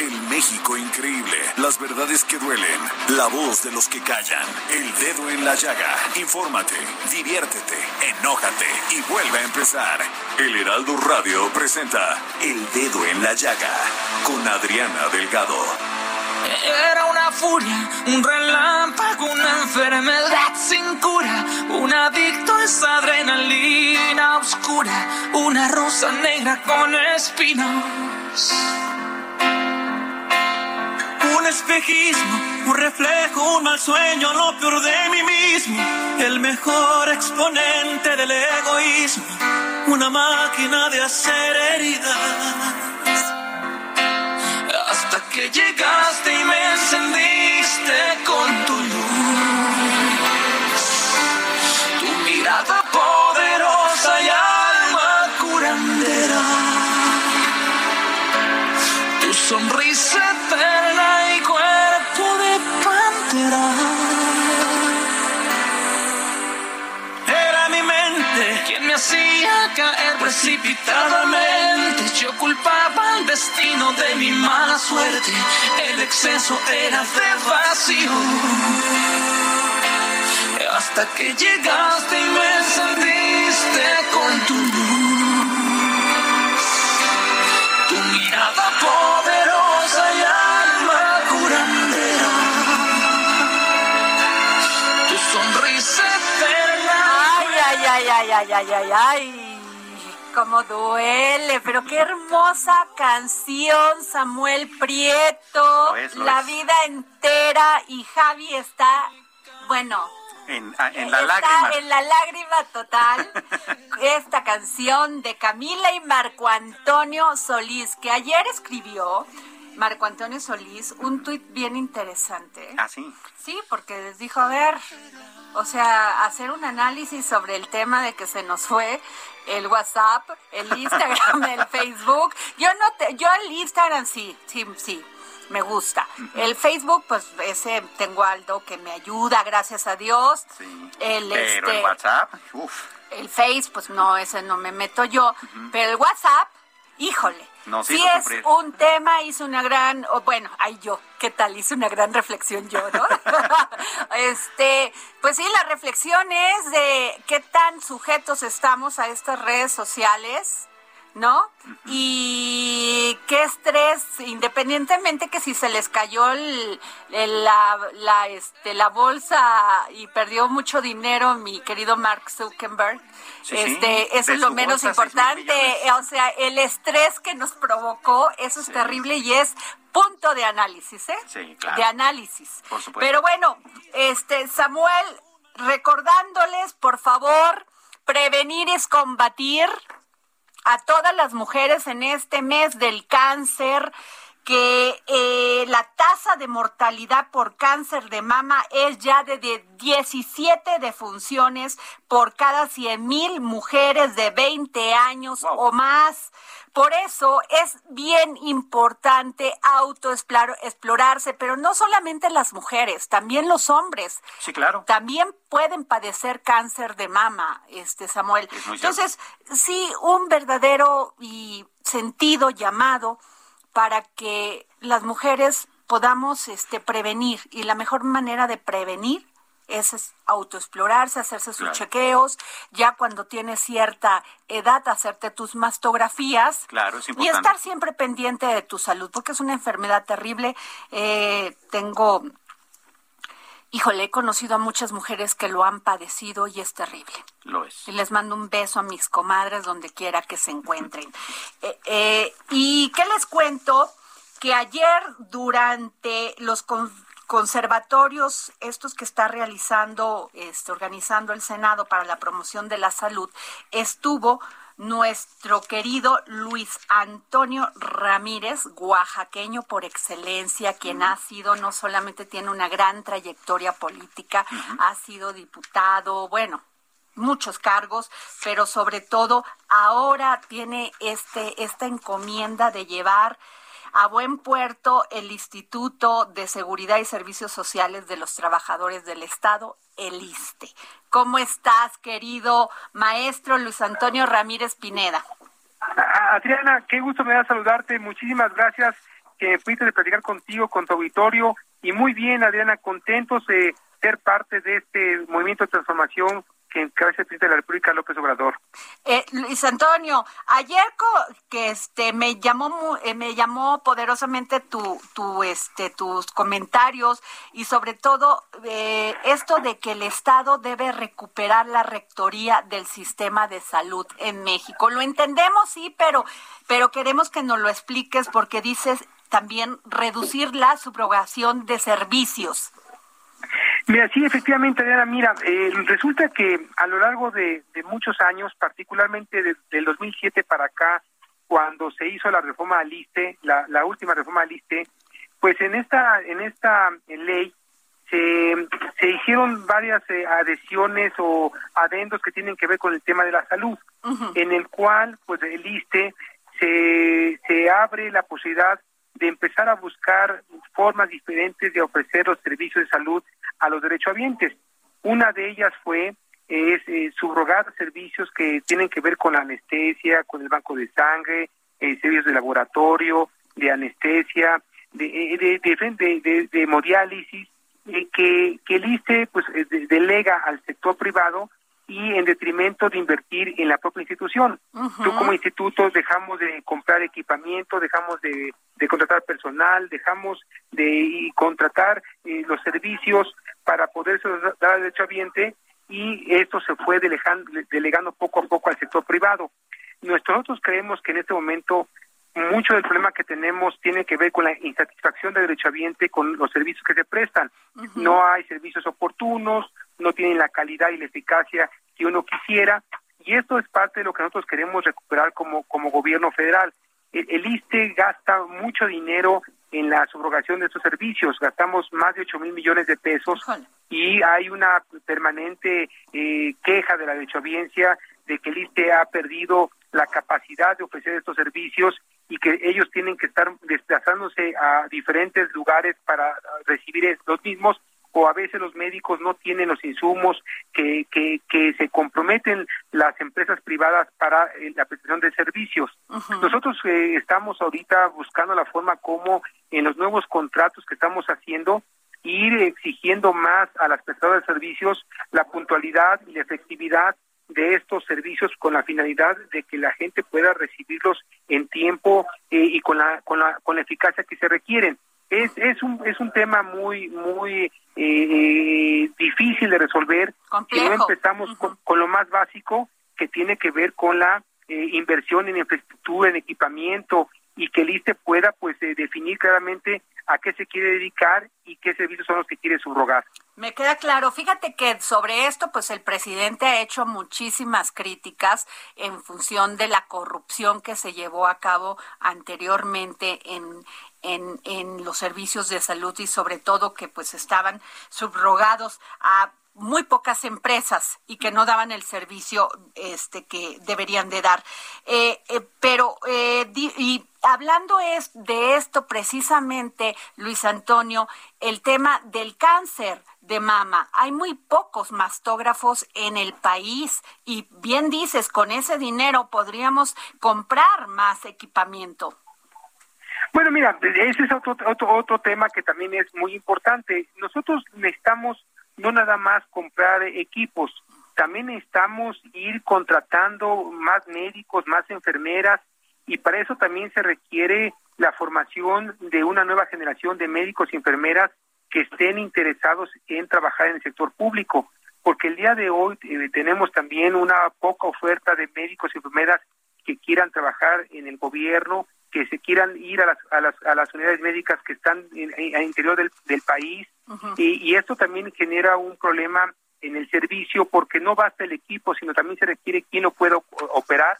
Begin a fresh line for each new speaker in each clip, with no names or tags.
El México increíble. Las verdades que duelen. La voz de los que callan. El dedo en la llaga. Infórmate, diviértete, enójate y vuelve a empezar. El Heraldo Radio presenta El Dedo en la Llaga con Adriana Delgado.
Era una furia, un relámpago, una enfermedad sin cura, un adicto a esa adrenalina oscura, una rosa negra con espinos. Un espejismo, un reflejo, un mal sueño, lo peor de mí mismo, el mejor exponente del egoísmo, una máquina de hacer heridas hasta que llegaste y me encendiste con tu luz. Tu mirada poderosa y alma curandera. Sonrisa eterna y cuerpo de pantera. Era mi mente quien me hacía caer precipitadamente. Yo culpaba el destino de mi mala suerte. El exceso era de vacío. Hasta que llegaste y me encendiste con tu luz.
Ay, ay, ay, ay, ay, ay. Cómo duele, pero qué hermosa canción, Samuel Prieto.
Lo es, lo
la
es.
vida entera y Javi está, bueno,
En, a- en la
está
lágrima.
en la lágrima total. Esta canción de Camila y Marco Antonio Solís, que ayer escribió Marco Antonio Solís un tuit bien interesante.
Ah, sí.
Sí, porque les dijo, a ver, o sea, hacer un análisis sobre el tema de que se nos fue el WhatsApp, el Instagram, el Facebook. Yo no te, yo el Instagram sí, sí, sí, me gusta. El Facebook, pues ese tengo Aldo que me ayuda, gracias a Dios.
Sí.
El
Pero
este,
el WhatsApp, uff.
el Face, pues no, ese no me meto yo. Pero el WhatsApp, híjole.
Nos
sí es
sufrir.
un tema, hizo una gran, bueno, ay yo, ¿qué tal? Hice una gran reflexión yo, ¿no? este, pues sí, la reflexión es de qué tan sujetos estamos a estas redes sociales, ¿no? Y qué estrés, independientemente que si se les cayó el- el- la, la, este, la bolsa y perdió mucho dinero mi querido Mark Zuckerberg,
Sí, sí,
este, eso
de
es lo menos
bolsa,
importante. O sea, el estrés que nos provocó, eso es
Sí.
terrible y es punto de análisis, ¿eh?
Sí, claro.
De análisis.
Por supuesto.
Pero bueno, este, Samuel, recordándoles, por favor, prevenir es combatir a todas las mujeres en este mes del cáncer que eh, la tasa de mortalidad por cáncer de mama es ya de, de 17 defunciones por cada 100 mil mujeres de 20 años
Wow.
o más. Por eso es bien importante autoexplorarse, pero no solamente las mujeres, también los hombres
Sí, claro.
también pueden padecer cáncer de mama, este Samuel.
Cierto.
Entonces, sí, un verdadero y sentido llamado para que las mujeres podamos este prevenir. Y la mejor manera de prevenir es autoexplorarse, hacerse sus chequeos, ya cuando tienes cierta edad, hacerte tus mastografías
Claro, es
y estar siempre pendiente de tu salud, porque es una enfermedad terrible. Eh, tengo, híjole, he conocido a muchas mujeres que lo han padecido y es terrible.
Lo es.
Y les mando un beso a mis comadres donde quiera que se encuentren. Eh, eh, ¿Y qué les cuento? Que ayer durante los con- conservatorios, estos que está realizando, este, organizando el Senado para la promoción de la salud, estuvo nuestro querido Luis Antonio Ramírez, oaxaqueño por excelencia, quien ha sido, no solamente tiene una gran trayectoria política, ha sido diputado, bueno, muchos cargos, pero sobre todo ahora tiene este esta encomienda de llevar a buen puerto el Instituto de Seguridad y Servicios Sociales de los Trabajadores del Estado, el ISTE. ¿Cómo estás, querido maestro Luis Antonio Ramírez Pineda?
Adriana, qué gusto me da saludarte. Muchísimas gracias que me pudiste platicar contigo, con tu auditorio. Y muy bien, Adriana, contentos de ser parte de este movimiento de transformación que encabeza el presidente de la República, López Obrador.
Eh, Luis Antonio, ayer co- que este me llamó eh, me llamó poderosamente tu tu este tus comentarios y sobre todo eh, esto de que el Estado debe recuperar la rectoría del sistema de salud en México. Lo entendemos sí, pero pero queremos que nos lo expliques porque dices también reducir la subrogación de servicios.
Mira, sí, efectivamente, Adriana, mira, eh, resulta que a lo largo de, de muchos años, particularmente de- del 2007 para acá, cuando se hizo la reforma al ISTE, la, la última reforma al ISTE, pues en esta, en esta ley se, se hicieron varias eh, adhesiones o adendos que tienen que ver con el tema de la salud, en el cual, pues el ISTE se, se abre la posibilidad de empezar a buscar formas diferentes de ofrecer los servicios de salud a los derechohabientes. Una de ellas fue es eh, subrogar servicios que tienen que ver con la anestesia, con el banco de sangre, eh, servicios de laboratorio, de anestesia, de, eh, de, de, de, hemodiálisis, eh, que, que el ISTE pues, eh, de- delega al sector privado y en detrimento de invertir en la propia institución. Tú como instituto dejamos de comprar equipamiento, dejamos de, de contratar personal, dejamos de contratar eh, los servicios para poder dar al derechohabiente y esto se fue delegando, delegando poco a poco al sector privado. Nosotros creemos que en este momento mucho del problema que tenemos tiene que ver con la insatisfacción del derechohabiente con los servicios que se prestan. No hay servicios oportunos, no tienen la calidad y la eficacia que uno quisiera, y esto es parte de lo que nosotros queremos recuperar como, como gobierno federal. El, el ISTE gasta mucho dinero en la subrogación de estos servicios, gastamos más de 8 mil millones de pesos y hay una permanente eh, queja de la derechohabiencia de que el ISTE ha perdido la capacidad de ofrecer estos servicios y que ellos tienen que estar desplazándose a diferentes lugares para recibir los mismos o a veces los médicos no tienen los insumos que, que, que se comprometen las empresas privadas para eh, la prestación de servicios. Nosotros eh, estamos ahorita buscando la forma como en los nuevos contratos que estamos haciendo ir exigiendo más a las prestadoras de servicios la puntualidad y la efectividad de estos servicios con la finalidad de que la gente pueda recibirlos en tiempo eh, y con la, con la con la eficacia que se requieren. Es, es un es un tema muy muy eh, difícil de resolver
Complejo.
si no empezamos con, con lo más básico que tiene que ver con la eh, inversión en infraestructura, en equipamiento y que el ISTE pueda pues eh, definir claramente a qué se quiere dedicar y qué servicios son los que quiere subrogar.
Me queda claro. Fíjate que sobre esto, pues el presidente ha hecho muchísimas críticas en función de la corrupción que se llevó a cabo anteriormente en, en, en los servicios de salud y sobre todo que pues estaban subrogados a muy pocas empresas y que no daban el servicio este que deberían de dar eh, eh, pero eh, y hablando es de esto precisamente Luis Antonio el tema del cáncer de mama hay muy pocos mastógrafos en el país y bien dices con ese dinero podríamos comprar más equipamiento
bueno, mira, ese es otro, otro, otro tema que también es muy importante. Nosotros necesitamos no nada más comprar equipos, también necesitamos ir contratando más médicos, más enfermeras, y para eso también se requiere la formación de una nueva generación de médicos y enfermeras que estén interesados en trabajar en el sector público, porque el día de hoy eh, tenemos también una poca oferta de médicos y enfermeras que quieran trabajar en el gobierno, que se quieran ir a las, a las, a las unidades médicas que están en, el interior del, del país, y, y esto también genera un problema en el servicio porque no basta el equipo, sino también se requiere quien lo pueda operar.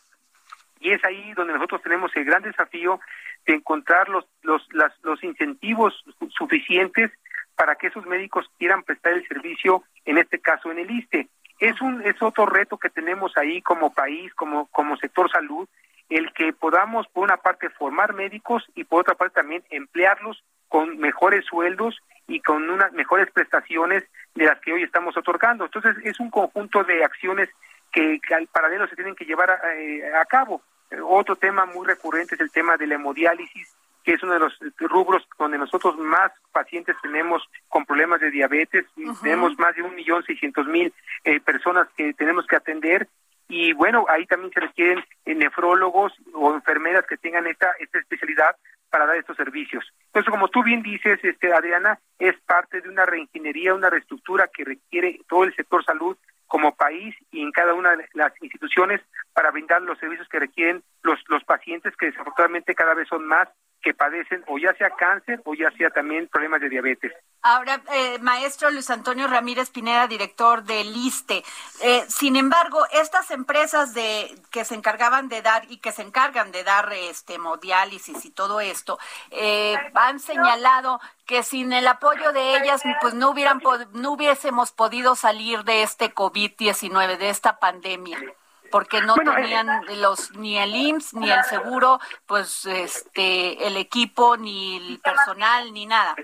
Y es ahí donde nosotros tenemos el gran desafío de encontrar los, los, los incentivos suficientes para que esos médicos quieran prestar el servicio, en este caso en el ISTE. Es, un, es otro reto que tenemos ahí como país, como, como sector salud, el que podamos, por una parte, formar médicos y por otra parte también emplearlos con mejores sueldos y con unas mejores prestaciones de las que hoy estamos otorgando. Entonces, es un conjunto de acciones que, al paralelo se tienen que llevar a, eh, cabo. otro tema muy recurrente es el tema de la hemodiálisis, que es uno de los rubros donde nosotros más pacientes tenemos con problemas de diabetes. Tenemos más de un millón seiscientos mil eh, personas que tenemos que atender. Y bueno, ahí también se requieren eh, nefrólogos o enfermeras que tengan esta, esta especialidad para dar estos servicios. Entonces, como tú bien dices, este Adriana, es parte de una reingeniería, una reestructura que requiere todo el sector salud como país y en cada una de las instituciones para brindar los servicios que requieren los, los pacientes que desafortunadamente cada vez son más que padecen o ya sea cáncer o ya sea también problemas de diabetes.
Ahora, eh, maestro Luis Antonio Ramírez Pineda, director del ISTE. Eh, sin embargo, estas empresas de que se encargaban de dar y que se encargan de dar este hemodiálisis y todo esto, eh, han señalado que sin el apoyo de ellas, pues no hubieran no hubiésemos podido salir de este COVID-19, de esta pandemia porque no tenían los ni el IMSS ni el seguro, pues este el equipo ni el personal ni nada.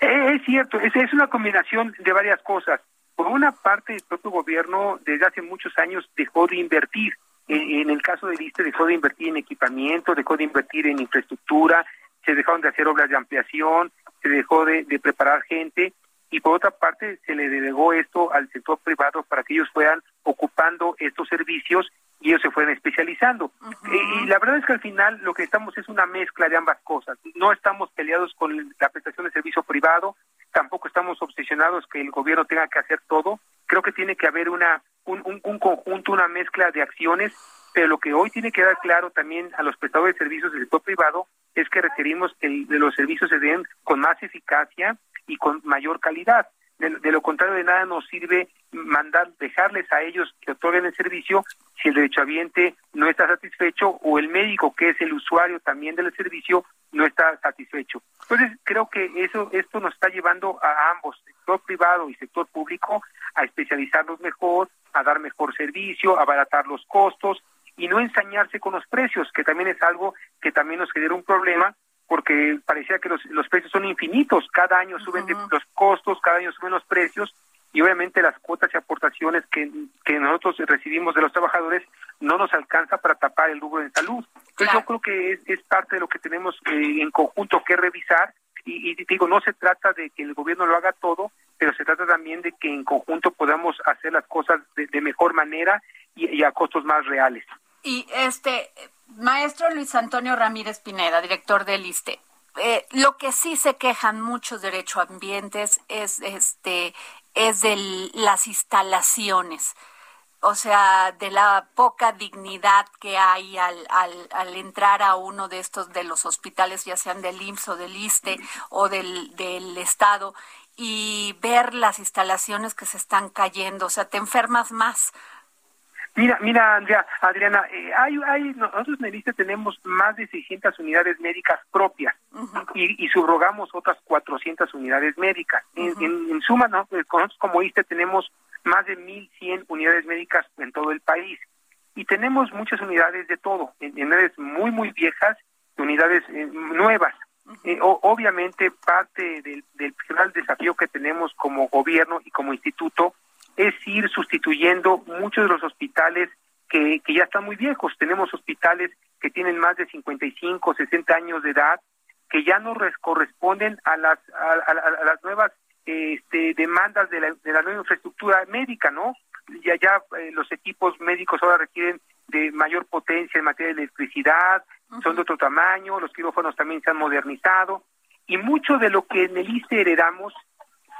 Eh, es cierto, es, es una combinación de varias cosas. Por una parte, el propio gobierno desde hace muchos años dejó de invertir. En, el caso del ISTE dejó de invertir en equipamiento, dejó de invertir en infraestructura, se dejaron de hacer obras de ampliación, se dejó de, de preparar gente y por otra parte se le delegó esto al sector privado para que ellos fueran ocupando estos servicios y ellos se fueran especializando. y, la verdad es que al final lo que estamos es una mezcla de ambas cosas. No estamos peleados con la prestación de servicio privado, tampoco estamos obsesionados que el gobierno tenga que hacer todo. Creo que tiene que haber una un, un, conjunto, una mezcla de acciones, pero lo que hoy tiene que dar claro también a los prestadores de servicios del sector privado es que requerimos que los servicios se den con más eficacia, y con mayor calidad. De, lo contrario, de nada nos sirve mandar, dejarles a ellos que otorguen el servicio si el derechohabiente no está satisfecho o el médico, que es el usuario también del servicio, no está satisfecho. Entonces, creo que eso esto nos está llevando a ambos, sector privado y sector público, a especializarnos mejor, a dar mejor servicio, a abaratar los costos y no ensañarse con los precios, que también es algo que también nos genera un problema porque parecía que los, los precios son infinitos, cada año suben los costos, cada año suben los precios y obviamente las cuotas y aportaciones que, que nosotros recibimos de los trabajadores no nos alcanza para tapar el rubro de salud. Entonces yo creo que es, es, parte de lo que tenemos eh, en conjunto que revisar y, y, digo, no se trata de que el gobierno lo haga todo, pero se trata también de que en conjunto podamos hacer las cosas de, mejor manera y, y a costos más reales.
Y este, Maestro Luis Antonio Ramírez Pineda, director del ISTE. Eh, lo que sí se quejan muchos derechoambientes es este es de las instalaciones o sea, de la poca dignidad que hay al, al, al, entrar a uno de estos, de los hospitales, ya sean del IMSS o del ISTE o del, del Estado, y ver las instalaciones que se están cayendo, o sea, te enfermas más
Mira, mira, Andrea, Adriana, eh, hay, hay, nosotros en el ISTE tenemos más de 600 unidades médicas propias y, y, subrogamos otras 400 unidades médicas. en, suma, ¿no? Eh, nosotros como ISTE tenemos más de 1.100 unidades médicas en todo el país y tenemos muchas unidades de todo, unidades muy, muy viejas unidades eh, nuevas. obviamente, parte del, del desafío que tenemos como gobierno y como instituto es ir sustituyendo muchos de los hospitales que, que ya están muy viejos. Tenemos hospitales que tienen más de 55, 60 años de edad, que ya no corresponden a las, a, las nuevas este, demandas de la, de la nueva infraestructura médica, ¿no? Ya, ya eh, los equipos médicos ahora requieren de mayor potencia en materia de electricidad, son de otro tamaño, los quirófanos también se han modernizado, y mucho de lo que en el ICE heredamos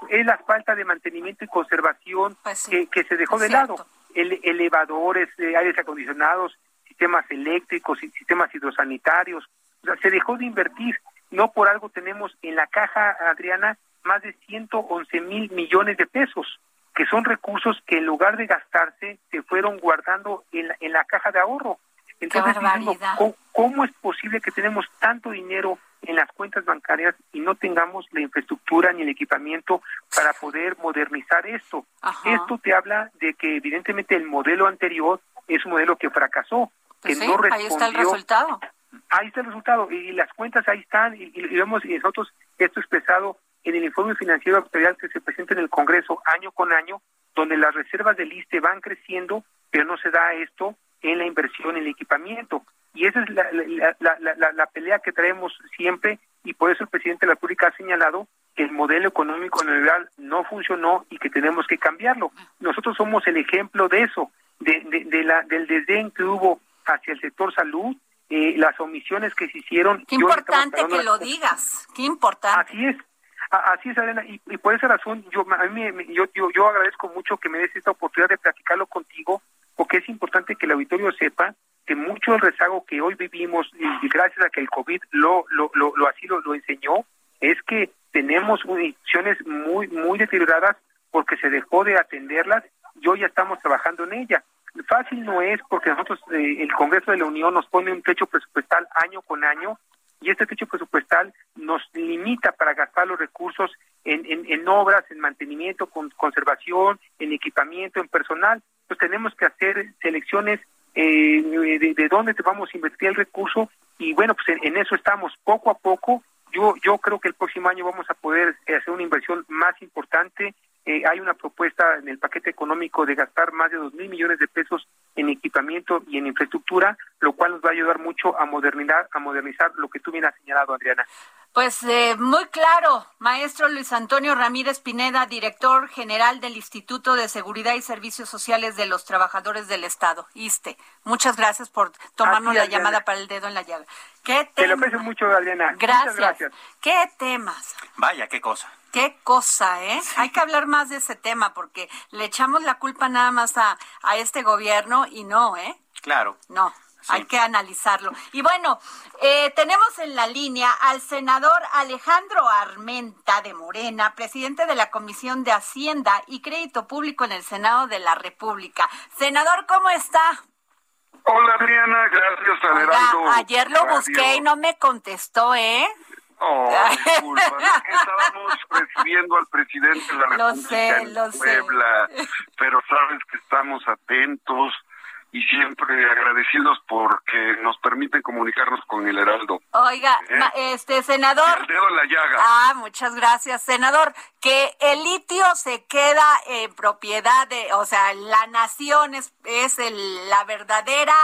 es la falta de mantenimiento y conservación
Pues sí,
que, que se dejó de
cierto.
lado. Ele- elevadores, eh, aires acondicionados, sistemas eléctricos, sistemas hidrosanitarios. O sea, se dejó de invertir. No por algo tenemos en la caja, Adriana, más de 111 mil millones de pesos, que son recursos que en lugar de gastarse se fueron guardando en la, en la caja de ahorro. Entonces. ¿cómo, cómo es posible que tenemos tanto dinero en las cuentas bancarias y no tengamos la infraestructura ni el equipamiento para poder modernizar esto?
Ajá.
Esto te habla de que evidentemente el modelo anterior es un modelo que fracasó,
Pues
que
sí,
no respondió.
ahí está el resultado.
Ahí está el resultado y las cuentas ahí están y, y vemos y nosotros esto expresado en el informe financiero actuarial que se presenta en el Congreso año con año, donde las reservas del ISTE van creciendo, pero no se da esto en la inversión en el equipamiento. Y esa es la, la, la, la- pelea que traemos siempre y por eso el presidente de la República ha señalado que el modelo económico neoliberal no funcionó y que tenemos que cambiarlo. Nosotros somos el ejemplo de eso, de, de, de la, del desdén que hubo hacia el sector salud, eh, las omisiones que se hicieron.
Qué importante que lo digas, qué importante.
Así es, así es, Elena, y, y por esa razón yo, a mí yo, yo, yo agradezco mucho que me des esta oportunidad de platicarlo contigo, porque es importante que el auditorio sepa que mucho del rezago que hoy vivimos, y, gracias a que el COVID lo, lo, lo, lo así lo, lo enseñó, es que tenemos instituciones muy, muy deterioradas porque se dejó de atenderlas y hoy ya estamos trabajando en ella. Fácil no es porque nosotros, eh, el Congreso de la Unión nos pone un techo presupuestal año con año y este techo presupuestal nos limita para gastar los recursos en, en, obras, en mantenimiento, con conservación, en equipamiento, en personal. Pues tenemos que hacer selecciones eh, de, de dónde te vamos a invertir el recurso y bueno, pues en, en eso estamos poco a poco. Yo, yo creo que el próximo año vamos a poder eh, hacer una inversión más importante. Eh, hay una propuesta en el paquete económico de gastar más de dos mil millones de pesos en equipamiento y en infraestructura, lo cual nos va a ayudar mucho a modernizar, a modernizar lo que tú bien has señalado, Adriana.
Pues eh, muy claro, maestro Luis Antonio Ramírez Pineda, director general del Instituto de Seguridad y Servicios Sociales de los Trabajadores del Estado, ISTE. Muchas gracias por tomarnos la llamada para el dedo en la llaga. ¿Qué
Te lo
tema?
aprecio mucho, Adriana.
Gracias.
Muchas gracias.
¿Qué temas?
Vaya, qué cosa.
Qué cosa, ¿eh? Hay que hablar más de ese tema porque le echamos la culpa nada más a, a este gobierno y no, ¿eh?
Claro.
No. Hay que analizarlo. Y bueno, eh, tenemos en la línea al senador Alejandro Armenta de Morena, presidente de la Comisión de Hacienda y Crédito Público en el Senado de la República. Senador, ¿cómo está?
Hola Adriana, gracias Adelando.
ayer lo busqué y no me contestó, ¿eh?
Oh, disculpa, es que estábamos recibiendo al presidente de la
Lo
República
sé,
en
lo sé.
Puebla, pero sabes que estamos atentos y siempre agradecidos porque nos permiten comunicarnos con el Heraldo.
Oiga,
¿Eh?
ma- este
Y
senador.
el dedo en la llaga.
Ah, muchas gracias, senador. Que el litio se queda en propiedad de, o sea, la nación es, es el- la verdadera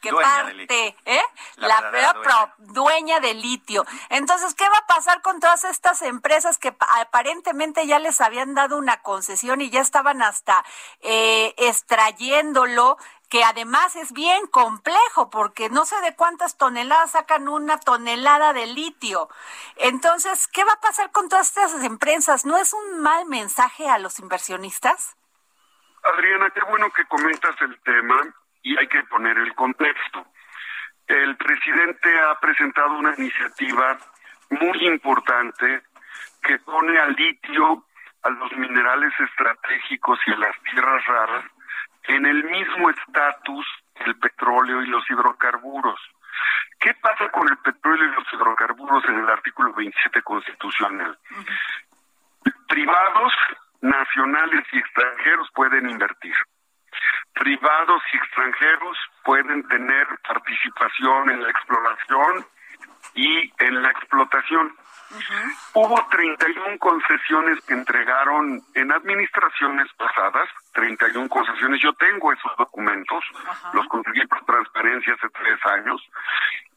que
Dueña del
parte,
litio.
¿eh?
La
La, pro- dueña del litio. Entonces, ¿qué va a pasar con todas estas empresas que pa- aparentemente ya les habían dado una concesión y ya estaban hasta eh, extrayéndolo? Que además es bien complejo porque no sé de cuántas toneladas sacan una tonelada de litio. Entonces, ¿qué va a pasar con todas estas empresas? ¿No es un mal mensaje a los inversionistas?
Adriana, qué bueno que comentas el tema y hay que poner el contexto. El presidente ha presentado una iniciativa muy importante que pone al litio, a los minerales estratégicos y a las tierras raras en el mismo estatus el petróleo y los hidrocarburos. ¿Qué pasa con el petróleo y los hidrocarburos en el artículo 27 constitucional? Privados, nacionales y extranjeros pueden invertir. Privados y extranjeros pueden tener participación en la exploración y en la explotación. Hubo 31 concesiones que entregaron en administraciones pasadas, 31 concesiones. Yo tengo esos documentos, los conseguí por transparencia hace tres años.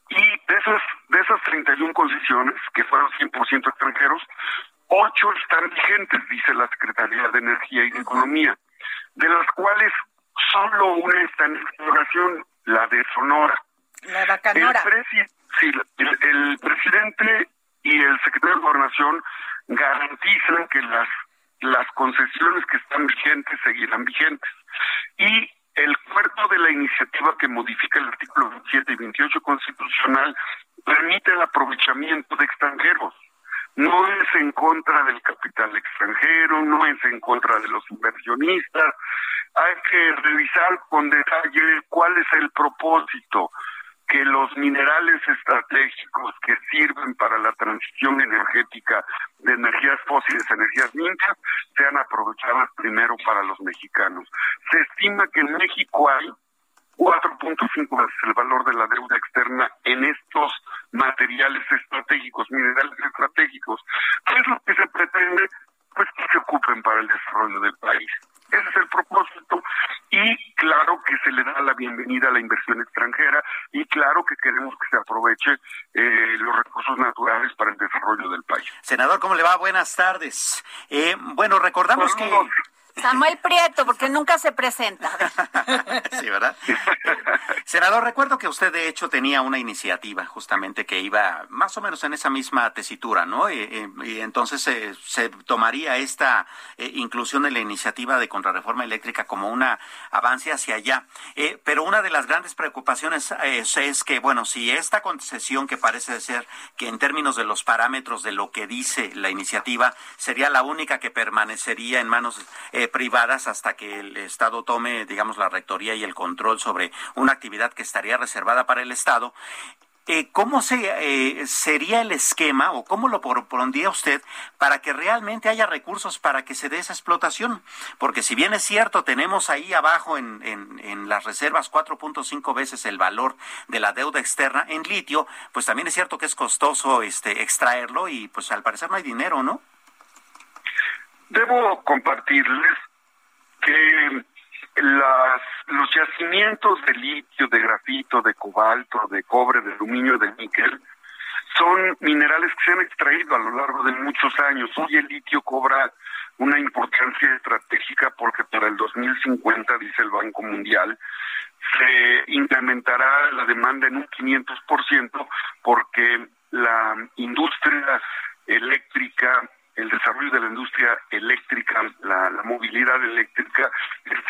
Y de esas, de esas 31 concesiones, que fueron 100% extranjeros, ocho están vigentes, dice la Secretaría de Energía y de Economía, de las cuales solo una está en exploración, la de Sonora.
La Bacanora.
El, sí, el, el presidente y el secretario de Gobernación garantizan que las las concesiones que están vigentes seguirán vigentes. Y el cuerpo de la iniciativa que modifica el artículo 27 y 28 constitucional permite el aprovechamiento de extranjeros. No es en contra del capital extranjero, no es en contra de los inversionistas. Hay que revisar con detalle cuál es el propósito, que los minerales estratégicos que sirven para la transición energética de energías fósiles a energías limpias sean aprovechadas primero para los mexicanos. Se estima que en México hay 4.5 veces el valor de la deuda externa en estos materiales estratégicos, minerales estratégicos. ¿Qué es lo que se pretende? Pues que se ocupen para el desarrollo del país. Ese es el propósito y claro que se le da la bienvenida a la inversión extranjera y claro que queremos que se aproveche eh, los recursos naturales para el desarrollo del país.
Senador, ¿cómo le va? Buenas tardes. Eh, bueno, recordamos que...
Samuel Prieto, porque nunca se presenta.
sí, ¿verdad? Senador, recuerdo que usted de hecho tenía una iniciativa justamente que iba más o menos en esa misma tesitura, ¿no? Y, entonces se tomaría esta eh, inclusión de la iniciativa de contrarreforma eléctrica como un avance hacia allá. Eh, pero una de las grandes preocupaciones eh, es que, bueno, si esta concesión que parece ser que en términos de los parámetros de lo que dice la iniciativa sería la única que permanecería en manos privadas hasta que el Estado tome, digamos, la rectoría y el control sobre una actividad que estaría reservada para el Estado. Eh, ¿Cómo se, eh, sería el esquema o cómo lo propondría usted para que realmente haya recursos para que se dé esa explotación? Porque si bien es cierto, tenemos ahí abajo en, en, en las reservas 4.5 veces el valor de la deuda externa en litio, pues también es cierto que es costoso este, extraerlo y pues al parecer no hay dinero, ¿no?
Debo compartirles que las, los yacimientos de litio, de grafito, de cobalto, de cobre, de aluminio, de níquel, son minerales que se han extraído a lo largo de muchos años. Hoy el litio cobra una importancia estratégica porque para el 2050, dice el Banco Mundial, se incrementará la demanda en un 500% porque la industria eléctrica el desarrollo de la industria eléctrica, la, movilidad eléctrica,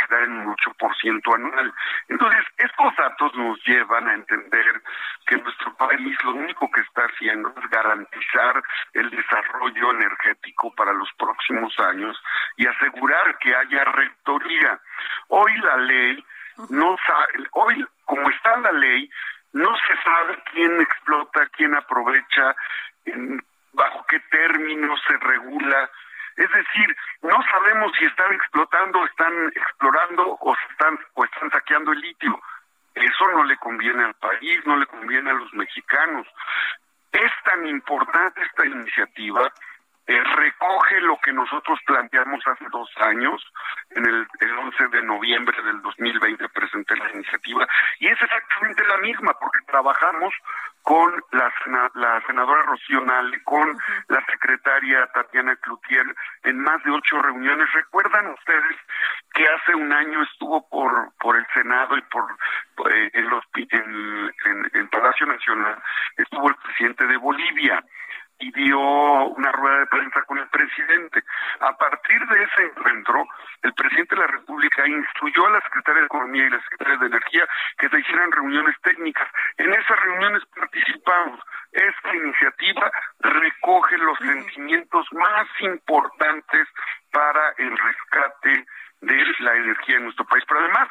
da en un 8% anual. Entonces, estos datos nos llevan a entender que nuestro país lo único que está haciendo es garantizar el desarrollo energético para los próximos años y asegurar que haya rectoría. Hoy la ley no sabe, hoy como está la ley, no se sabe quién explota, quién aprovecha, bajo qué términos se regula. Es decir, no sabemos si están explotando, están explorando o están o están saqueando el litio. Eso no le conviene al país, no le conviene a los mexicanos. Es tan importante esta iniciativa eh, recoge lo que nosotros planteamos hace dos años, en el, el 11 de noviembre del 2020 presenté la iniciativa, y es exactamente la misma, porque trabajamos con la, la senadora Rocío Nale, con la secretaria Tatiana Cloutier, en más de ocho reuniones. ¿Recuerdan ustedes que hace un año estuvo por, por el Senado y por, eh, en, los, en, en, en Palacio Nacional, estuvo el presidente de Bolivia? Y dio una rueda de prensa con el presidente. A partir de ese encuentro, el presidente de la República instruyó a la Secretaría de Economía y la Secretaría de Energía que se hicieran reuniones técnicas. En esas reuniones participamos. Esta iniciativa recoge los sentimientos más importantes para el rescate de la energía en nuestro país. Pero además,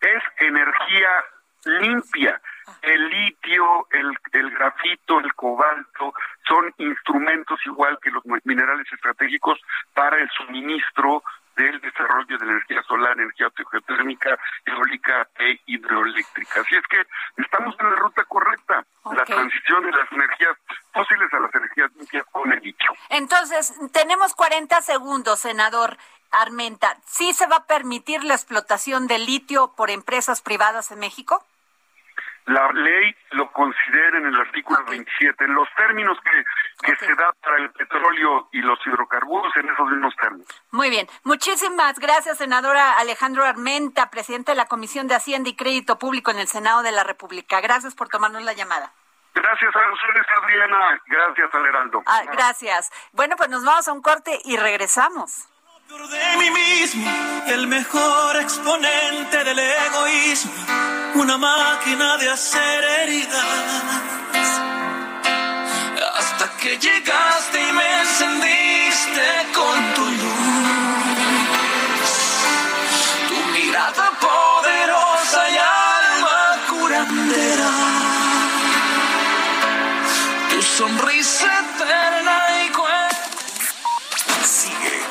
es energía limpia. El litio, el, el grafito, el cobalto son instrumentos igual que los minerales estratégicos para el suministro del desarrollo de la energía solar, energía geotérmica, eólica e hidroeléctrica. Así es que estamos en la ruta correcta, la transición de las energías fósiles a las energías limpias con el litio.
Entonces, tenemos 40 segundos, senador. Armenta, ¿sí se va a permitir la explotación del litio por empresas privadas en México?
La ley lo considera en el artículo 27, en los términos que, que se da para el petróleo y los hidrocarburos, en esos mismos términos.
Muy bien. Muchísimas gracias, senadora Alejandro Armenta, presidente de la Comisión de Hacienda y Crédito Público en el Senado de la República. Gracias por tomarnos la llamada.
Gracias a ustedes, Adriana. Gracias, Aleraldo.
Ah, gracias. Bueno, pues nos vamos a un corte y regresamos.
De mí mismo, el mejor exponente del egoísmo, una máquina de hacer heridas. Hasta que llegaste y me encendiste con tu luz. Tu mirada poderosa y alma curandera. Tu sonrisa eterna y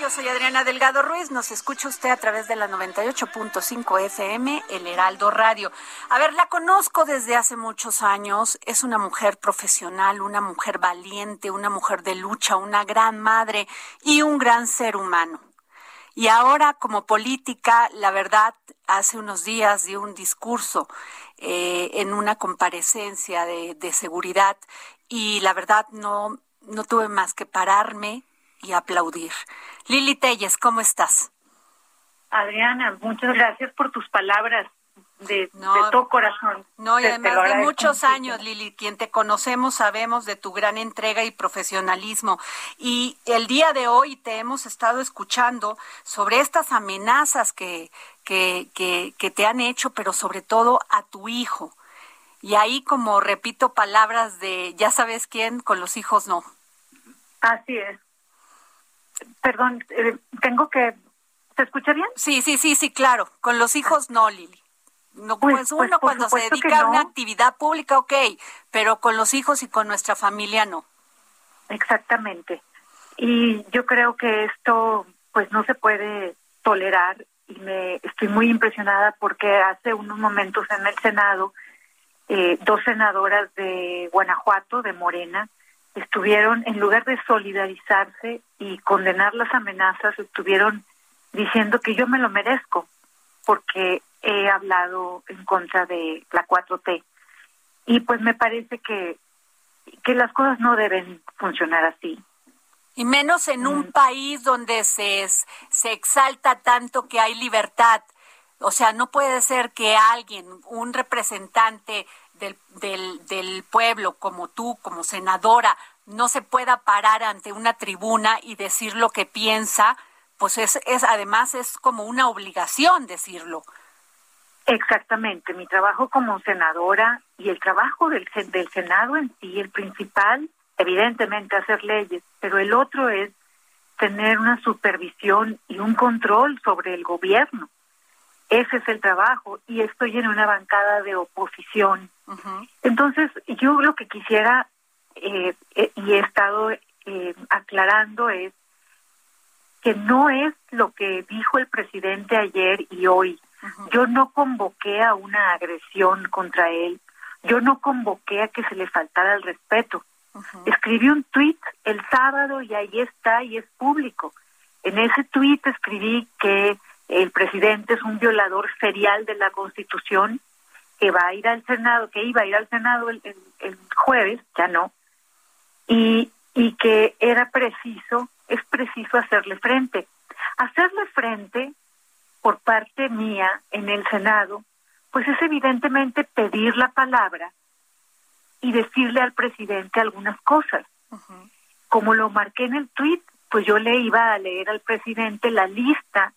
Yo soy Adriana Delgado Ruiz. Nos escucha usted a través de la 98.5 FM, El Heraldo Radio. A ver, la conozco desde hace muchos años. Es una mujer profesional, una mujer valiente, una mujer de lucha, una gran madre y un gran ser humano. Y ahora, como política, la verdad, hace unos días dio un discurso eh, en una comparecencia de, de seguridad y la verdad no, no tuve más que pararme y aplaudir. Lili Telles, ¿cómo estás?
Adriana, muchas gracias por tus palabras de,
No,
de todo corazón.
No, y además de muchos años, Lili, quien te conocemos sabemos de tu gran entrega y profesionalismo. Y el día de hoy te hemos estado escuchando sobre estas amenazas que, que, que, que te han hecho, pero sobre todo a tu hijo. Y ahí, como repito palabras de ya sabes quién, con los hijos no.
Así es. Perdón, eh, tengo que... ¿Se escucha bien?
Sí, sí, sí, sí, claro. Con los hijos no, Lili. No,
Pues-
pues,
pues
uno cuando se dedica a una actividad pública, ok, pero con los hijos y con nuestra familia no.
Exactamente. Y yo creo que esto pues no se puede tolerar y me estoy muy impresionada porque hace unos momentos en el Senado eh, dos senadoras de Guanajuato, de Morena, estuvieron, en lugar de solidarizarse y condenar las amenazas, estuvieron diciendo que yo me lo merezco porque he hablado en contra de la 4T. Y pues me parece que, que las cosas no deben funcionar así.
Y menos en
Mm.
un país donde se, se exalta tanto que hay libertad. O sea, no puede ser que alguien, un representante del, del, del pueblo como tú, como senadora, no se pueda parar ante una tribuna y decir lo que piensa, pues es, es además es como una obligación decirlo.
Exactamente, mi trabajo como senadora y el trabajo del, del Senado en sí, el principal, evidentemente hacer leyes, pero el otro es tener una supervisión y un control sobre el gobierno. Ese es el trabajo y estoy en una bancada de oposición. Entonces, yo lo que quisiera eh, eh, y he estado eh, aclarando es que no es lo que dijo el presidente ayer y hoy. Yo no convoqué a una agresión contra él. Yo no convoqué a que se le faltara el respeto. Escribí un tuit el sábado y ahí está y es público. En ese tuit escribí que el presidente es un violador serial de la Constitución, que va a ir al Senado, que iba a ir al Senado el, el- el jueves, ya no, y, y que era preciso, es preciso hacerle frente. Hacerle frente por parte mía en el Senado, pues es evidentemente pedir la palabra y decirle al presidente algunas cosas. Como lo marqué en el tuit, pues yo le iba a leer al presidente la lista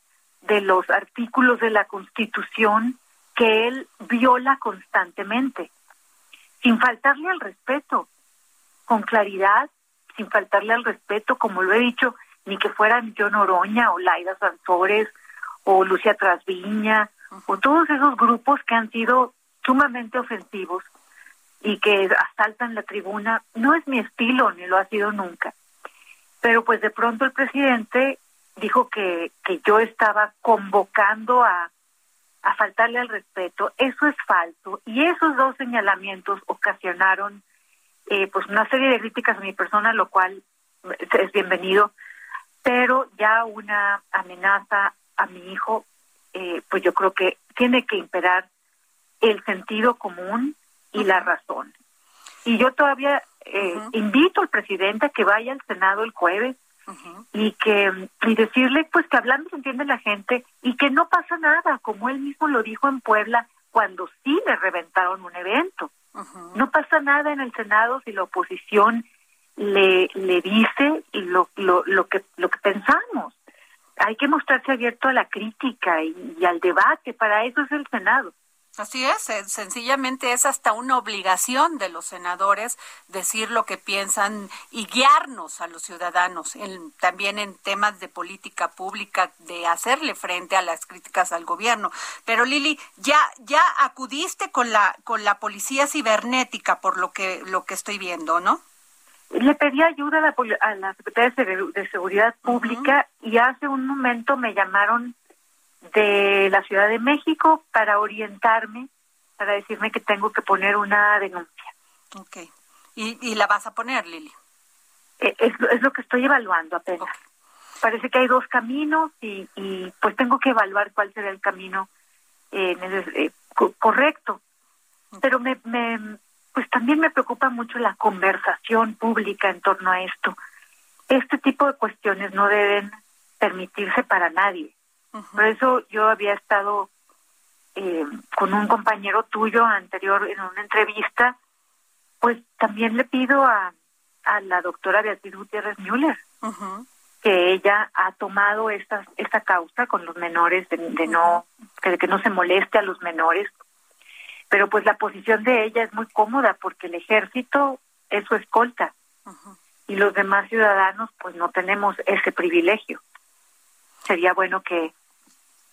de los artículos de la Constitución que él viola constantemente, sin faltarle al respeto, con claridad, sin faltarle al respeto, como lo he dicho, ni que fueran John Oroña o Laida Santores o Lucia Trasviña o todos esos grupos que han sido sumamente ofensivos y que asaltan la tribuna. No es mi estilo, ni lo ha sido nunca. Pero pues de pronto el presidente dijo que, que yo estaba convocando a, a faltarle al respeto. Eso es falso. Y esos dos señalamientos ocasionaron eh, pues una serie de críticas a mi persona, lo cual es bienvenido, pero ya una amenaza a mi hijo, eh, pues yo creo que tiene que imperar el sentido común y la razón. Y yo todavía eh, invito al presidente a que vaya al Senado el jueves y que y decirle pues que hablando se entiende la gente y que no pasa nada, como él mismo lo dijo en Puebla cuando sí le reventaron un evento. No pasa nada en el Senado si la oposición le, le dice lo, lo, lo, que, lo que pensamos. Hay que mostrarse abierto a la crítica y, al debate, para eso es el Senado.
Así es, sencillamente es hasta una obligación de los senadores decir lo que piensan y guiarnos a los ciudadanos, también en temas de política pública, de hacerle frente a las críticas al gobierno. Pero Lili, ya ya acudiste con la con la policía cibernética por lo que lo que estoy viendo, ¿no?
Le pedí ayuda a la, Secretaría de Seguridad Pública y hace un momento me llamaron de la Ciudad de México para orientarme, para decirme que tengo que poner una denuncia.
Ok. ¿Y, la vas a poner, Lili?
Eh, es, es, lo que estoy evaluando apenas. Parece que hay dos caminos y, y, pues tengo que evaluar cuál será el camino eh, eh correcto. Pero me, me, pues también me preocupa mucho la conversación pública en torno a esto. Este tipo de cuestiones no deben permitirse para nadie. Por eso yo había estado eh, con un compañero tuyo anterior en una entrevista, pues también le pido a, a la doctora Beatriz Gutiérrez Müller que ella ha tomado esta, esta causa con los menores, de, no, que, que no se moleste a los menores, pero pues la posición de ella es muy cómoda porque el ejército es su escolta y los demás ciudadanos pues no tenemos ese privilegio. Sería bueno que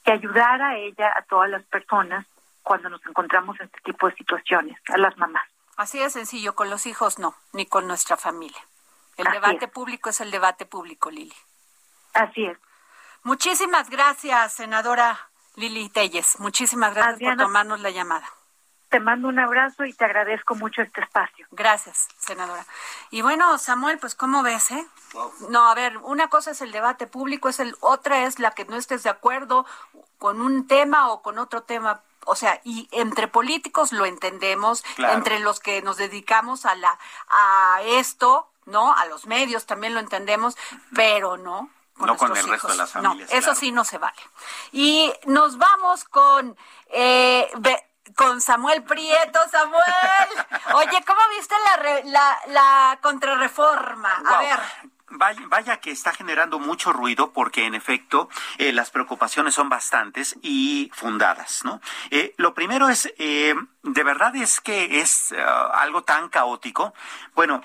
que ayudara a ella, a todas las personas, cuando nos encontramos en este tipo de situaciones, a las mamás.
Así de sencillo, con los hijos no, ni con nuestra familia. El debate público es el debate público, Lili.
Así es.
Muchísimas gracias, senadora Lili Telles. Muchísimas gracias por tomarnos la llamada.
Te mando un abrazo y te agradezco mucho este espacio.
Gracias, senadora. Y bueno, Samuel, pues ¿cómo ves, eh? No, a ver, una cosa es el debate público, es el otra es la que no estés de acuerdo con un tema o con otro tema o sea, y entre políticos lo entendemos, entre los que nos dedicamos a la a esto, ¿no? A los medios también lo entendemos, pero no
no con el resto de las familias.
No, eso sí no se vale. Y nos vamos con eh, con Samuel Prieto. Samuel, oye, ¿cómo viste la, la, la contrarreforma? A ver.
Vaya, que está generando mucho ruido porque en efecto eh, las preocupaciones son bastantes y fundadas, ¿no? Eh, lo primero es, eh, de verdad es que es algo tan caótico. Bueno,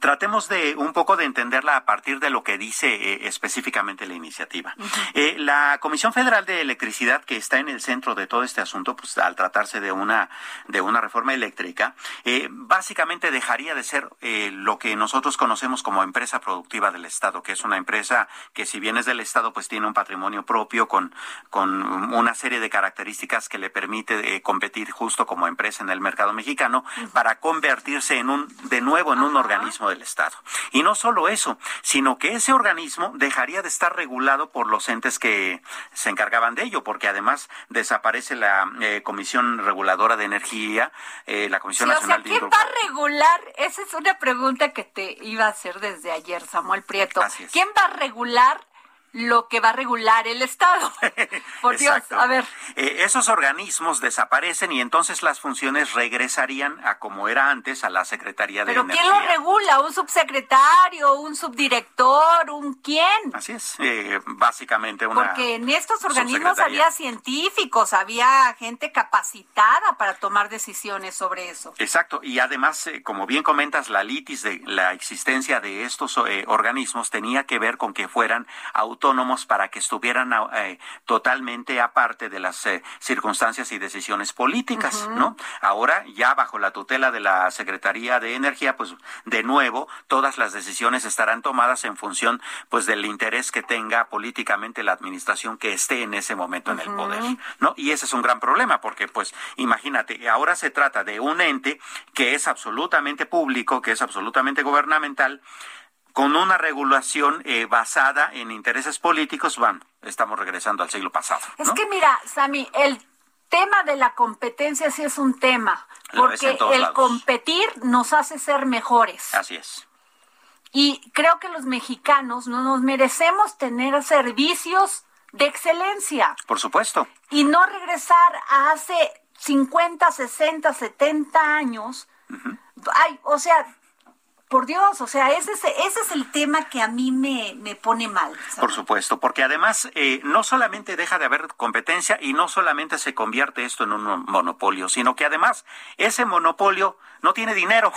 Tratemos de un poco de entenderla a partir de lo que dice eh, específicamente la iniciativa. Eh, la Comisión Federal de Electricidad, que está en el centro de todo este asunto, pues al tratarse de una de una reforma eléctrica, eh, básicamente dejaría de ser lo que nosotros conocemos como empresa productiva del Estado, que es una empresa que si bien es del Estado, pues tiene un patrimonio propio con con una serie de características que le permite competir justo como empresa en el mercado mexicano para convertirse en un de nuevo en un organismo organismo del Estado. Y no solo eso, sino que ese organismo dejaría de estar regulado por los entes que se encargaban de ello, porque además desaparece la eh, Comisión Reguladora de Energía, eh, la Comisión
Sí, o
Nacional
sea,
de
¿quién va a regular? Esa es una pregunta que te iba a hacer desde ayer, Samuel Prieto. ¿Quién va a regular lo que va a regular el Estado? Por Dios, a ver.
Eh, esos organismos desaparecen y entonces las funciones regresarían a como era antes a la Secretaría de
¿Pero
Energía.
quién lo regula? ¿Un subsecretario? ¿Un subdirector? ¿Un quién?
Así es, eh, básicamente una.
Porque en estos organismos había científicos, había gente capacitada para tomar decisiones sobre eso.
Exacto, y además, eh, como bien comentas, la litis de la existencia de estos eh, organismos tenía que ver con que fueran autónomos para que estuvieran eh, totalmente aparte de las eh, circunstancias y decisiones políticas, ¿no? Ahora, ya bajo la tutela de la Secretaría de Energía, pues de nuevo, todas las decisiones estarán tomadas en función, pues, del interés que tenga políticamente la administración que esté en ese momento en el poder, ¿no? Y ese es un gran problema, porque, pues, imagínate, ahora se trata de un ente que es absolutamente público, que es absolutamente gubernamental, con una regulación eh, basada en intereses políticos, bueno, estamos regresando al siglo pasado.
Es que mira, Sami, el tema de la competencia sí es un tema, porque el
lados.
competir nos hace ser mejores.
Así es.
Y creo que los mexicanos no nos merecemos tener servicios de excelencia
Por supuesto.
y no regresar a hace 50, 60, 70 años. Ay, o sea, por Dios, o sea, ese es, ese es el tema que a mí me, pone mal.
Por supuesto, porque además eh, no solamente deja de haber competencia y no solamente se convierte esto en un monopolio, sino que además ese monopolio no tiene dinero.